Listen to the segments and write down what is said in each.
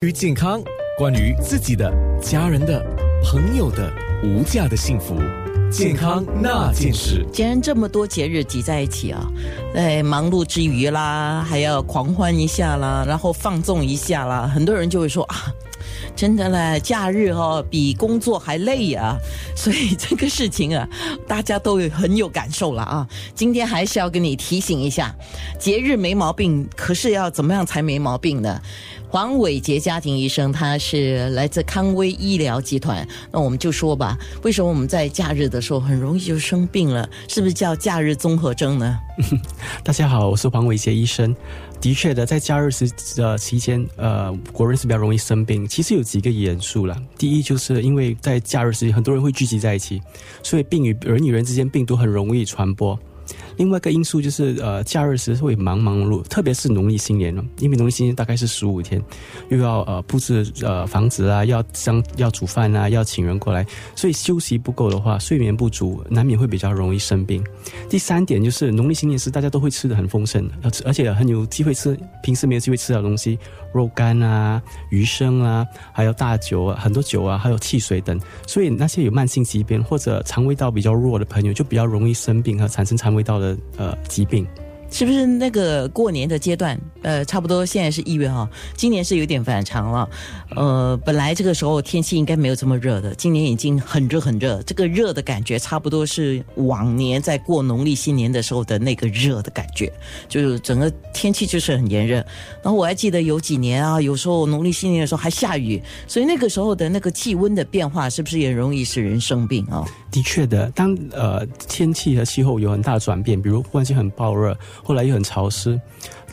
关于健康，关于自己的、家人的、朋友的无价的幸福，健康那件事。既然这么多节日挤在一起啊，在忙碌之余啦，还要狂欢一下啦，然后放纵一下啦，很多人就会说啊。真的嘞，假日哦比工作还累呀，所以这个事情啊，大家都有很有感受了啊。今天还是要跟你提醒一下，节日没毛病，可是要怎么样才没毛病呢？黄伟杰家庭医生，他是来自康威医疗集团。那我们就说吧，为什么我们在假日的时候很容易就生病了？是不是叫假日综合征呢？大家好，我是黄伟杰医生。的确的，在假日时呃期间，呃，国人是比较容易生病。其实有几个元素了。第一，就是因为在假日时间，很多人会聚集在一起，所以病与人与人之间病毒很容易传播。另外一个因素就是，呃，假日时会忙忙碌，特别是农历新年了，因为农历新年大概是十五天，又要呃布置呃房子啊，要将要煮饭啊，要请人过来，所以休息不够的话，睡眠不足，难免会比较容易生病。第三点就是农历新年时大家都会吃的很丰盛，而而且很有机会吃平时没有机会吃的东西，肉干啊、鱼生啊，还有大酒啊、很多酒啊，还有汽水等，所以那些有慢性疾病或者肠胃道比较弱的朋友就比较容易生病和产生肠胃味道的。呃，疾病。是不是那个过年的阶段？呃，差不多现在是一月哈，今年是有点反常了。呃，本来这个时候天气应该没有这么热的，今年已经很热很热。这个热的感觉差不多是往年在过农历新年的时候的那个热的感觉，就是整个天气就是很炎热。然后我还记得有几年啊，有时候农历新年的时候还下雨，所以那个时候的那个气温的变化，是不是也容易使人生病啊？的确的，当呃天气和气候有很大的转变，比如忽然间很暴热。后来又很潮湿，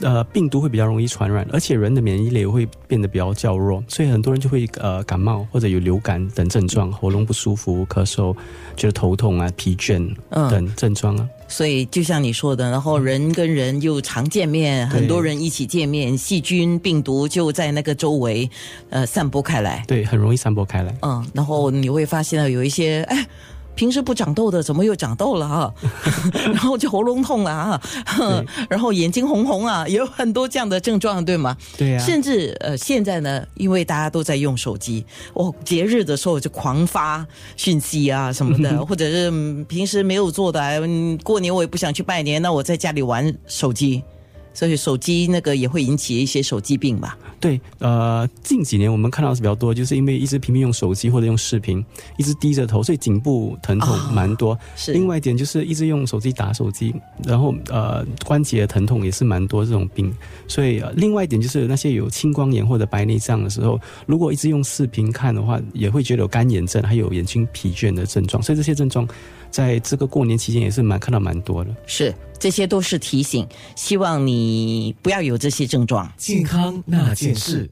呃，病毒会比较容易传染，而且人的免疫力也会变得比较较弱，所以很多人就会呃感冒或者有流感等症状，喉咙不舒服、咳嗽、觉得头痛啊、疲倦等症状啊。所以就像你说的，然后人跟人又常见面，很多人一起见面，细菌、病毒就在那个周围呃散播开来，对，很容易散播开来。嗯，然后你会发现到有一些哎。平时不长痘的，怎么又长痘了啊？然后就喉咙痛了啊，然后眼睛红红啊，也有很多这样的症状，对吗？对呀。甚至呃，现在呢，因为大家都在用手机，哦，节日的时候就狂发讯息啊什么的，或者是平时没有做的，过年我也不想去拜年，那我在家里玩手机。所以手机那个也会引起一些手机病吧？对，呃，近几年我们看到是比较多，就是因为一直频频用手机或者用视频，一直低着头，所以颈部疼痛蛮多。是。另外一点就是一直用手机打手机，然后呃关节疼痛也是蛮多这种病。所以另外一点就是那些有青光眼或者白内障的时候，如果一直用视频看的话，也会觉得有干眼症，还有眼睛疲倦的症状。所以这些症状。在这个过年期间也是蛮看到蛮多的，是这些都是提醒，希望你不要有这些症状。健康那件事。